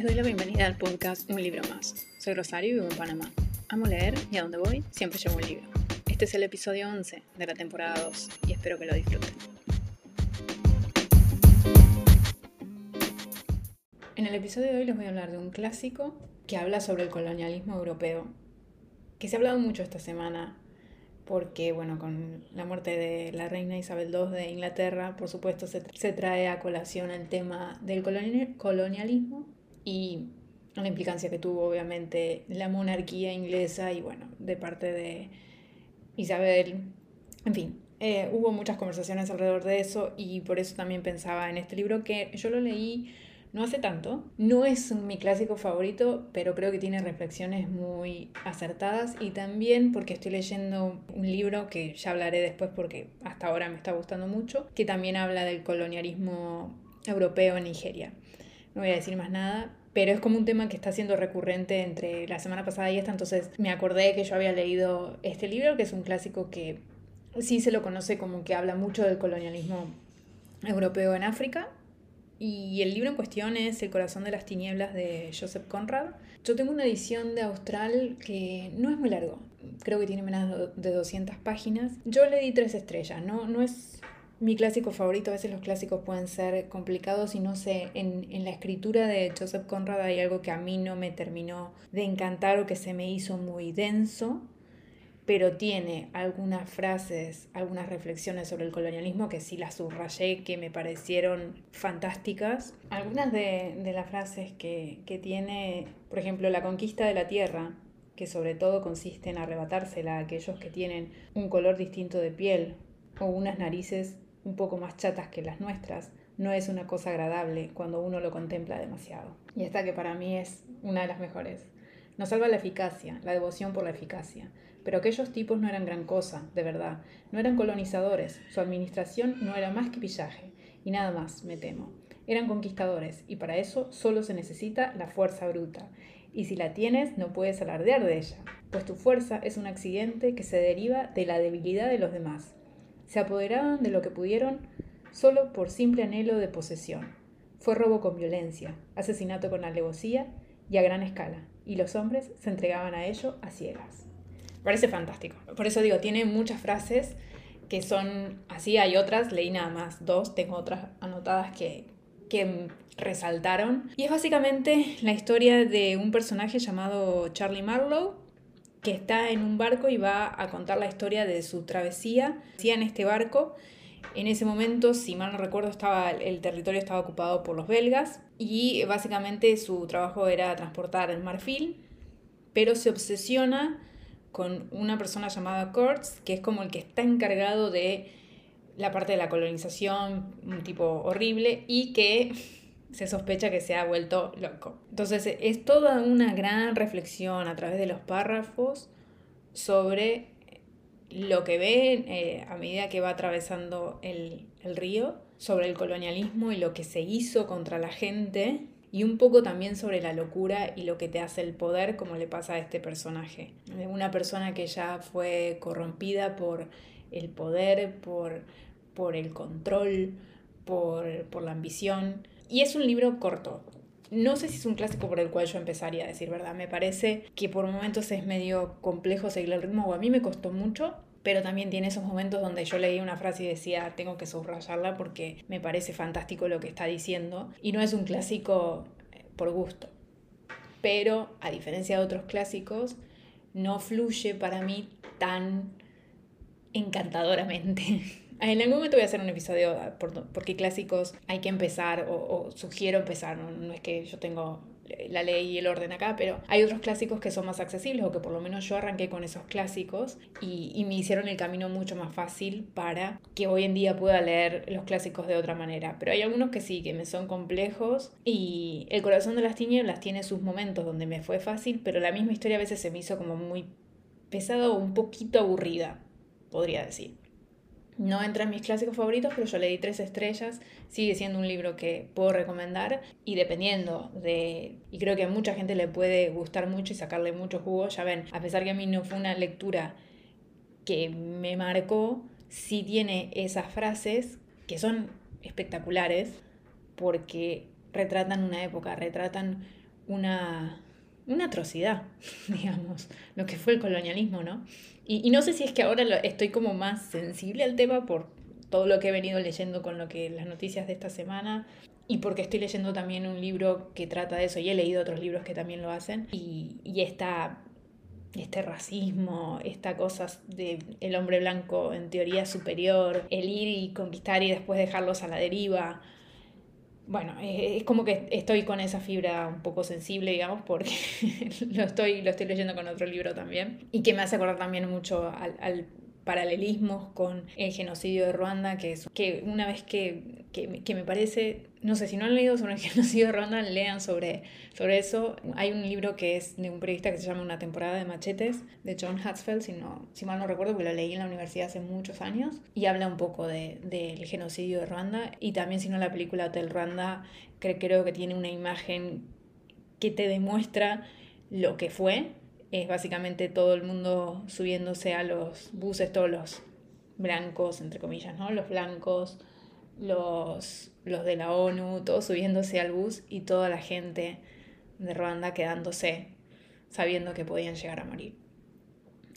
Les doy la bienvenida al podcast Un libro más. Soy Rosario y vivo en Panamá. Amo leer y a donde voy siempre llevo un libro. Este es el episodio 11 de la temporada 2 y espero que lo disfruten. En el episodio de hoy les voy a hablar de un clásico que habla sobre el colonialismo europeo, que se ha hablado mucho esta semana porque, bueno, con la muerte de la reina Isabel II de Inglaterra, por supuesto, se, trae a colación el tema del colonialismo y la implicancia que tuvo, obviamente, la monarquía inglesa y, bueno, de parte de Isabel. En fin, eh, hubo muchas conversaciones alrededor de eso y por eso también pensaba en este libro que yo lo leí no hace tanto. No es mi clásico favorito, pero creo que tiene reflexiones muy acertadas y también porque estoy leyendo un libro que ya hablaré después porque hasta ahora me está gustando mucho, que también habla del colonialismo europeo en Nigeria. No voy a decir más nada, pero es como un tema que está siendo recurrente entre la semana pasada y esta, entonces me acordé que yo había leído este libro, que es un clásico que sí se lo conoce como que habla mucho del colonialismo europeo en África, y el libro en cuestión es El corazón de las tinieblas de Joseph Conrad. Yo tengo una edición de Austral que no es muy largo, creo que tiene menos de 200 páginas. Yo le di tres estrellas, no, no es mi clásico favorito, a veces los clásicos pueden ser complicados y no sé, en, en, la escritura de Joseph Conrad hay algo que a mí no me terminó de encantar o que se me hizo muy denso pero tiene algunas frases, algunas reflexiones sobre el colonialismo que sí las subrayé, que me parecieron fantásticas. Algunas de, las frases que, que tiene, por ejemplo, la conquista de la tierra, que sobre todo consiste en arrebatársela a aquellos que tienen un color distinto de piel o unas narices un poco más chatas que las nuestras, no es una cosa agradable cuando uno lo contempla demasiado. Y esta que para mí es una de las mejores. Nos salva la eficacia, la devoción por la eficacia. Pero aquellos tipos no eran gran cosa, de verdad. No eran colonizadores. Su administración no era más que pillaje. Y nada más, me temo. Eran conquistadores, y para eso solo se necesita la fuerza bruta. Y si la tienes, no puedes alardear de ella, pues tu fuerza es un accidente que se deriva de la debilidad de los demás. Se apoderaban de lo que pudieron solo por simple anhelo de posesión. Fue robo con violencia, asesinato con alevosía y a gran escala, y los hombres se entregaban a ello a ciegas parece fantástico. Por eso digo, tiene muchas frases que son así, hay otras, leí nada más dos, tengo otras anotadas que, que resaltaron. Y es básicamente la historia de un personaje llamado Charlie Marlowe, que está en un barco y va a contar la historia de su travesía. en este barco, en ese momento, si mal no recuerdo, estaba, el territorio estaba ocupado por los belgas y básicamente su trabajo era transportar el marfil, pero se obsesiona con una persona llamada Kurtz, que es como el que está encargado de la parte de la colonización, un tipo horrible, y que se sospecha que se ha vuelto loco. Entonces es toda una gran reflexión a través de los párrafos sobre lo que ve eh, a medida que va atravesando el, el río, sobre el colonialismo y lo que se hizo contra la gente y un poco también sobre la locura y lo que te hace el poder, como le pasa a este personaje. Una persona que ya fue corrompida por el poder, por, por el control, por, por la ambición. Y es un libro corto. No sé si es un clásico por el cual yo empezaría a decir verdad. Me parece que por momentos es medio complejo seguir el ritmo, o a mí me costó mucho, pero también tiene esos momentos donde yo leí una frase y decía, tengo que subrayarla porque me parece fantástico lo que está diciendo. Y no es un clásico eh, por gusto. Pero, a diferencia de otros clásicos, no fluye para mí tan encantadoramente. En algún momento voy a hacer un episodio por, por qué clásicos hay que empezar o, sugiero empezar. no, es que yo tengo la ley y el orden acá, pero hay otros clásicos que son más accesibles o que por lo menos yo arranqué con esos clásicos y, y, me hicieron el camino mucho más fácil para que hoy en día pueda leer los clásicos de otra manera. Pero hay algunos que sí, que me son complejos y El corazón de las tinieblas tiene sus momentos donde me fue fácil, pero la misma historia a veces se me hizo como muy pesada o un poquito aburrida, podría decir. No entra en mis clásicos favoritos, pero yo le di tres estrellas. Sigue siendo un libro que puedo recomendar y dependiendo de... Y creo que a mucha gente le puede gustar mucho y sacarle mucho jugo. Ya ven, a pesar que a mí no fue una lectura que me marcó, sí tiene esas frases que son espectaculares porque retratan una época, retratan una, una atrocidad, digamos, lo que fue el colonialismo, ¿no? Y, no sé si es que ahora estoy como más sensible al tema por todo lo que he venido leyendo con lo que las noticias de esta semana y porque estoy leyendo también un libro que trata de eso y he leído otros libros que también lo hacen y, y este racismo, esta cosa de el hombre blanco en teoría superior, el ir y conquistar y después dejarlos a la deriva. Bueno, eh, es como que estoy con esa fibra un poco sensible, digamos, porque lo estoy, lo estoy leyendo con otro libro también. Y que me hace acordar también mucho al, al paralelismos con el genocidio de Ruanda, que es que una vez que, que, que, me parece, no sé, si no han leído sobre el genocidio de Ruanda, lean sobre, sobre eso. Hay un libro que es de un periodista que se llama Una temporada de machetes, de John Hatzfeld, si, no, si mal no recuerdo, porque lo leí en la universidad hace muchos años, y habla un poco del de, genocidio de Ruanda, y también si no la película Hotel Ruanda, creo que tiene una imagen que te demuestra lo que fue es básicamente todo el mundo subiéndose a los buses, todos los blancos, entre comillas, ¿no? Los blancos, los, los de la ONU, todos subiéndose al bus y toda la gente de Ruanda quedándose sabiendo que podían llegar a morir.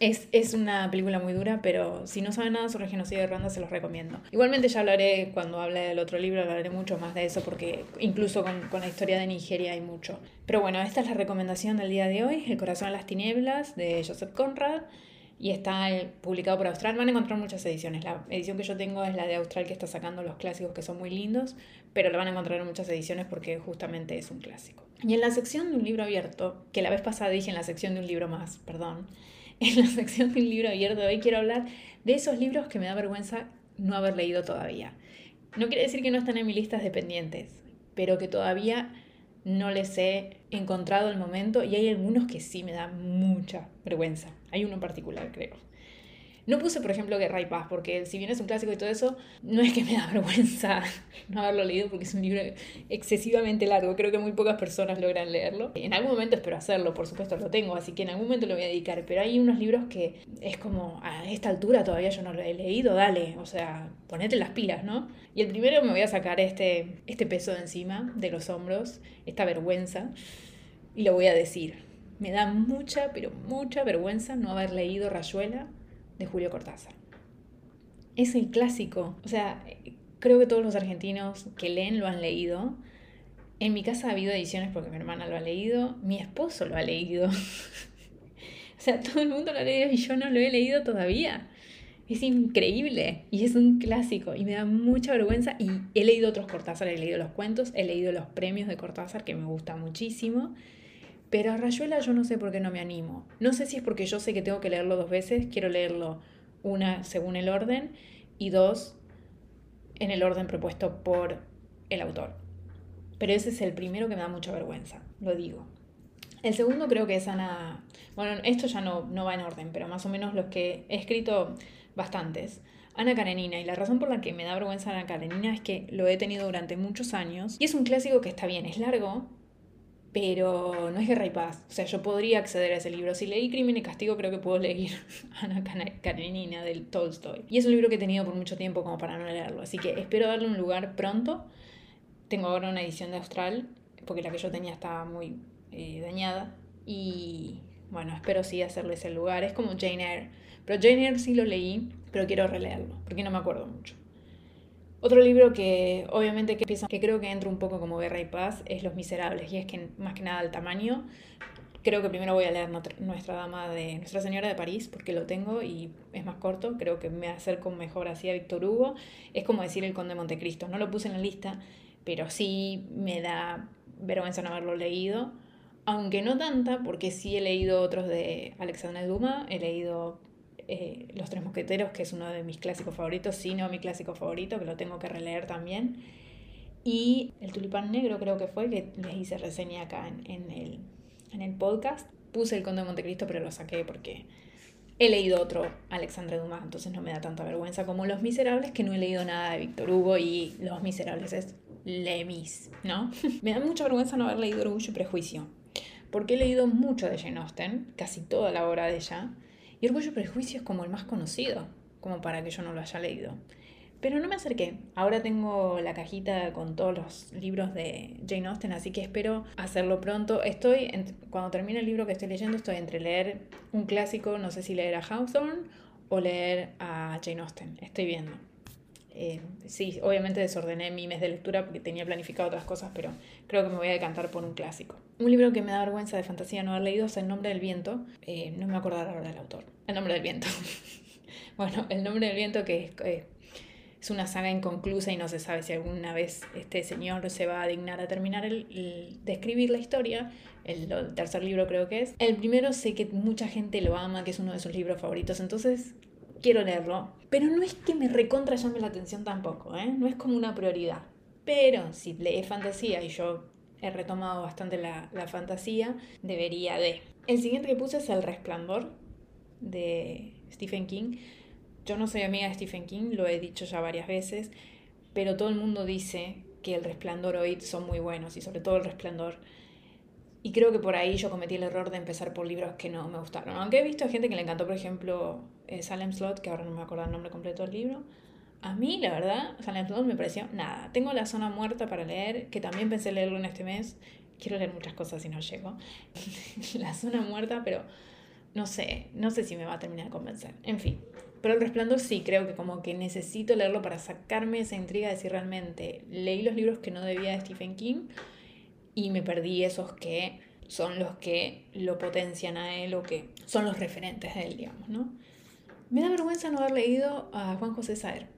Es, es, una película muy dura, pero si no saben nada sobre el genocidio de Ruanda, se los recomiendo. Igualmente ya hablaré, cuando hable del otro libro, hablaré mucho más de eso, porque incluso con, con, la historia de Nigeria hay mucho. Pero bueno, esta es la recomendación del día de hoy, El corazón en las tinieblas, de Joseph Conrad, y está publicado por Austral. Van a encontrar muchas ediciones. La edición que yo tengo es la de Austral, que está sacando los clásicos que son muy lindos, pero lo van a encontrar en muchas ediciones porque justamente es un clásico. Y en la sección de un libro abierto, que la vez pasada dije en la sección de un libro más, perdón, en la sección del libro abierto de hoy quiero hablar de esos libros que me da vergüenza no haber leído todavía. No quiere decir que no están en mis listas de pendientes, pero que todavía no les he encontrado el momento y hay algunos que sí me dan mucha vergüenza. Hay uno en particular, creo. No puse, por ejemplo, Guerra y Paz, porque si bien es un clásico y todo eso, no es que me da vergüenza no haberlo leído, porque es un libro excesivamente largo. Creo que muy pocas personas logran leerlo. En algún momento espero hacerlo, por supuesto lo tengo, así que en algún momento lo voy a dedicar. Pero hay unos libros que es como, a esta altura todavía yo no lo he leído, dale, o sea, ponete las pilas, ¿no? Y el primero me voy a sacar este, este peso de encima, de los hombros, esta vergüenza, y lo voy a decir. Me da mucha, pero mucha vergüenza no haber leído Rayuela de Julio Cortázar. Es el clásico, o sea, creo que todos los argentinos que leen lo han leído. En mi casa ha habido ediciones porque mi hermana lo ha leído, mi esposo lo ha leído. o sea, todo el mundo lo ha leído y yo no lo he leído todavía. Es increíble y es un clásico y me da mucha vergüenza y he leído otros Cortázar, he leído los cuentos, he leído los premios de Cortázar que me gusta muchísimo pero a Rayuela yo no sé por qué no me animo. No sé si es porque yo sé que tengo que leerlo dos veces, quiero leerlo una según el orden y dos en el orden propuesto por el autor. Pero ese es el primero que me da mucha vergüenza, lo digo. El segundo creo que es Ana... Bueno, esto ya no, no va en orden, pero más o menos los que he escrito bastantes. Ana Karenina, y la razón por la que me da vergüenza Ana Karenina es que lo he tenido durante muchos años y es un clásico que está bien, es largo, pero no es Guerra y Paz. O sea, yo podría acceder a ese libro. Si leí Crimen y Castigo, creo que puedo leer Ana Karenina del Tolstoy. Y es un libro que he tenido por mucho tiempo como para no leerlo. Así que espero darle un lugar pronto. Tengo ahora una edición de Austral, porque la que yo tenía estaba muy eh, dañada. Y bueno, espero sí hacerle ese lugar. Es como Jane Eyre. Pero Jane Eyre sí lo leí, pero quiero releerlo, porque no me acuerdo mucho. Otro libro que obviamente que, que creo que entra un poco como Guerra y Paz es Los Miserables, y es que más que nada el tamaño. Creo que primero voy a leer Nuestra Dama de Nuestra Señora de París, porque lo tengo y es más corto. Creo que me acerco mejor así a Víctor Hugo. Es como decir El Conde de Montecristo. No lo puse en la lista, pero sí me da vergüenza no haberlo leído. Aunque no tanta, porque sí he leído otros de Alexandre Dumas, he leído eh, Los Tres Mosqueteros, que es uno de mis clásicos favoritos, si no mi clásico favorito, que lo tengo que releer también. Y El Tulipán Negro creo que fue, que les hice reseña acá en, el, en el podcast. Puse El Conde de Montecristo, pero lo saqué porque he leído otro Alexandre Dumas, entonces no me da tanta vergüenza como Los Miserables, que no he leído nada de Víctor Hugo y Los Miserables es Lemis, ¿no? me da mucha vergüenza no haber leído Orgullo y Prejuicio, porque he leído mucho de Jane Austen, casi toda la obra de ella, y Orgullo y Prejuicio es como el más conocido, como para que yo no lo haya leído. Pero no me acerqué. Ahora tengo la cajita con todos los libros de Jane Austen, así que espero hacerlo pronto. Estoy, cuando termine el libro que estoy leyendo, estoy entre leer un clásico, no sé si leer a Hawthorne o leer a Jane Austen. Estoy viendo. Eh, sí, obviamente desordené mi mes de lectura porque tenía planificado otras cosas, pero creo que me voy a decantar por un clásico. Un libro que me da vergüenza de fantasía no haber leído es El nombre del viento. Eh, no me acuerdo ahora del autor. El nombre del viento. bueno, El nombre del viento que es, eh, es, una saga inconclusa y no se sabe si alguna vez este señor se va a dignar a terminar el, de escribir la historia. El, el tercer libro creo que es. El primero sé que mucha gente lo ama, que es uno de sus libros favoritos, entonces quiero leerlo, pero no es que me recontra llame la atención tampoco, ¿eh? no es como una prioridad. Pero si lees fantasía y yo he retomado bastante la, la fantasía, debería de. El siguiente que puse es El Resplandor de Stephen King. Yo no soy amiga de Stephen King, lo he dicho ya varias veces, pero todo el mundo dice que El Resplandor o It son muy buenos y sobre todo El Resplandor. Y creo que por ahí yo cometí el error de empezar por libros que no me gustaron. Aunque he visto gente que le encantó, por ejemplo, eh, Salem Slot, que ahora no me acuerdo el nombre completo del libro. A mí, la verdad, Salem Slot me pareció nada. Tengo La Zona Muerta para leer, que también pensé leerlo en este mes. Quiero leer muchas cosas si no llego. la Zona Muerta, pero no sé, no sé si me va a terminar de convencer. En fin. Pero El Resplandor sí, creo que como que necesito leerlo para sacarme esa intriga de si realmente leí los libros que no debía de Stephen King y me perdí esos que son los que lo potencian a él o que son los referentes de él, digamos, ¿no? Me da vergüenza no haber leído a Juan José Saer.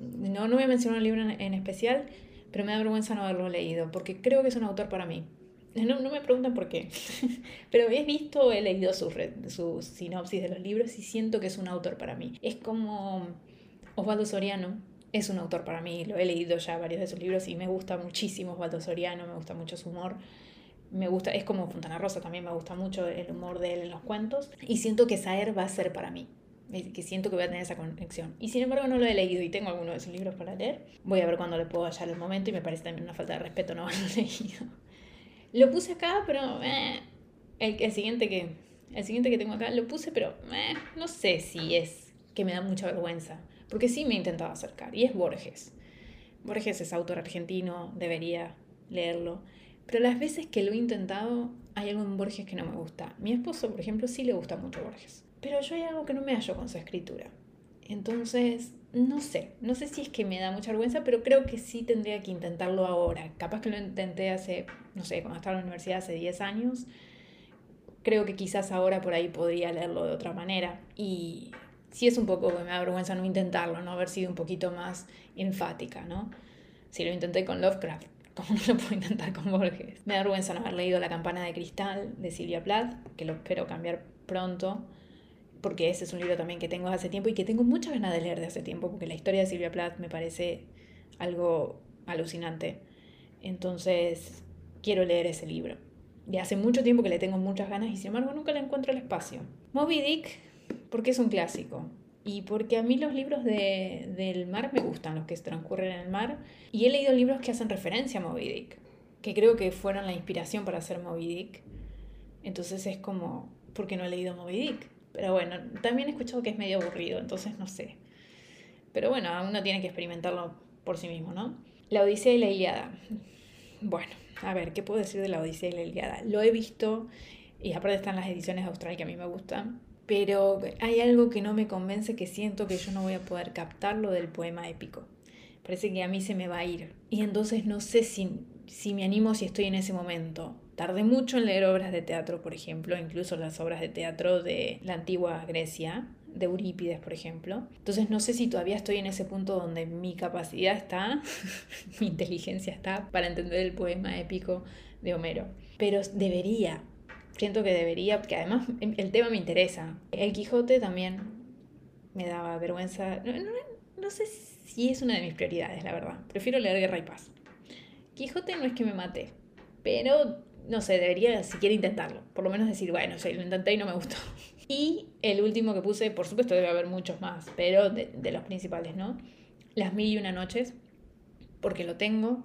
No, no voy a mencionar un libro en, especial, pero me da vergüenza no haberlo leído, porque creo que es un autor para mí. No, no me preguntan por qué, pero he visto, he leído su, su sinopsis de los libros y siento que es un autor para mí. Es como Osvaldo Soriano, es un autor para mí, lo he leído ya varios de sus libros y me gusta muchísimo Osvaldo Soriano, me gusta mucho su humor. Me gusta, es como Fontana Rosa, también me gusta mucho el humor de él en los cuentos. Y siento que Saer va a ser para mí que siento que voy a tener esa conexión. Y sin embargo no lo he leído y tengo algunos de sus libros para leer. Voy a ver cuándo le puedo hallar el momento y me parece también una falta de respeto no haberlo leído. Lo puse acá, pero eh, el, el, siguiente que, el siguiente que tengo acá lo puse, pero eh, no sé si es que me da mucha vergüenza. Porque sí me he intentado acercar y es Borges. Borges es autor argentino, debería leerlo. Pero las veces que lo he intentado, hay algo en Borges que no me gusta. Mi esposo, por ejemplo, sí le gusta mucho Borges. Pero yo hay algo que no me hallo con su escritura. Entonces, no sé, no sé si es que me da mucha vergüenza, pero creo que sí tendría que intentarlo ahora. Capaz que lo intenté hace, no sé, cuando estaba en la universidad hace 10 años. Creo que quizás ahora por ahí podría leerlo de otra manera. Y sí es un poco que me da vergüenza no intentarlo, no haber sido un poquito más enfática, ¿no? Si lo intenté con Lovecraft, ¿cómo no lo puedo intentar con Borges? Me da vergüenza no haber leído La campana de cristal de Silvia Plath, que lo espero cambiar pronto porque ese es un libro también que tengo hace tiempo y que tengo muchas ganas de leer de hace tiempo, porque la historia de Silvia Plath me parece algo alucinante. Entonces, quiero leer ese libro. Y hace mucho tiempo que le tengo muchas ganas y sin embargo nunca le encuentro el espacio. Moby Dick, porque es un clásico. Y porque a mí los libros de, del mar me gustan, los que transcurren en el mar. Y he leído libros que hacen referencia a Moby Dick, que creo que fueron la inspiración para hacer Moby Dick. Entonces es como, ¿por qué no he leído Moby Dick? Pero bueno, también he escuchado que es medio aburrido, entonces no sé. Pero bueno, uno tiene que experimentarlo por sí mismo, ¿no? La Odisea y la Iliada. Bueno, a ver, ¿qué puedo decir de la Odisea y la Iliada? Lo he visto y aparte están las ediciones de Australia que a mí me gustan, pero hay algo que no me convence que siento que yo no voy a poder captarlo del poema épico. Parece que a mí se me va a ir. Y entonces no sé si, si me animo si estoy en ese momento. Tardé mucho en leer obras de teatro, por ejemplo, incluso las obras de teatro de la antigua Grecia, de Eurípides, por ejemplo. Entonces no sé si todavía estoy en ese punto donde mi capacidad está, mi inteligencia está para entender el poema épico de Homero. Pero debería, siento que debería, porque además el tema me interesa. El Quijote también me daba vergüenza. No, no sé si es una de mis prioridades, la verdad. Prefiero leer Guerra y Paz. Quijote no es que me mate, pero no sé, debería siquiera intentarlo. Por lo menos decir, bueno, sí, lo intenté y no me gustó. Y el último que puse, por supuesto debe haber muchos más, pero de, los principales, ¿no? Las mil y una noches, porque lo tengo,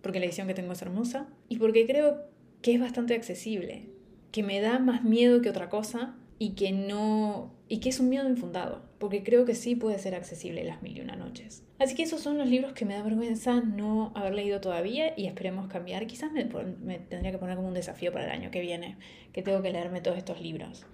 porque la edición que tengo es hermosa y porque creo que es bastante accesible, que me da más miedo que otra cosa, y que no y que es un miedo infundado, porque creo que sí puede ser accesible las mil y una noches. Así que esos son los libros que me da vergüenza no haber leído todavía y esperemos cambiar. Quizás me, me tendría que poner como un desafío para el año que viene, que tengo que leerme todos estos libros.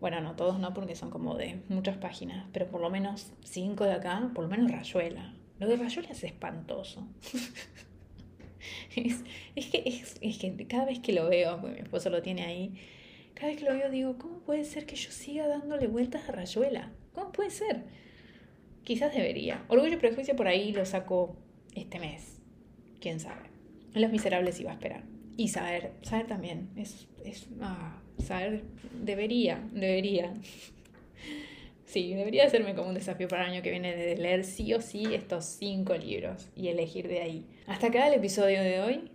Bueno, no todos no, porque son como de muchas páginas, pero por lo menos cinco de acá, por lo menos Rayuela. Lo de Rayuela es espantoso. es, que, es, es, que cada vez que lo veo, porque mi esposo lo tiene ahí, cada vez que lo veo digo, ¿cómo puede ser que yo siga dándole vueltas a Rayuela? ¿Cómo puede ser? Quizás debería. Orgullo y prejuicio por ahí lo saco este mes. ¿Quién sabe? Los miserables iba a esperar. Y saber, saber también. Es, es, ah, saber, debería, debería. Sí, debería hacerme como un desafío para el año que viene de leer sí o sí estos cinco libros y elegir de ahí. Hasta acá el episodio de hoy.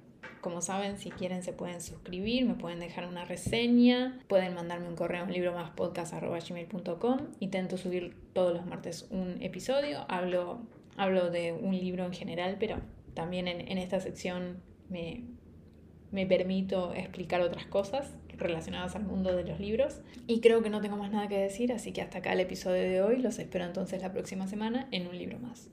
Como saben, si quieren se pueden suscribir, me pueden dejar una reseña, pueden mandarme un correo a libro más. Intento subir todos los martes un episodio. Hablo, hablo de un libro en general, pero también en, en esta sección me, me permito explicar otras cosas relacionadas al mundo de los libros. Y creo que no tengo más nada que decir, así que hasta acá el episodio de hoy. Los espero entonces la próxima semana en un libro más.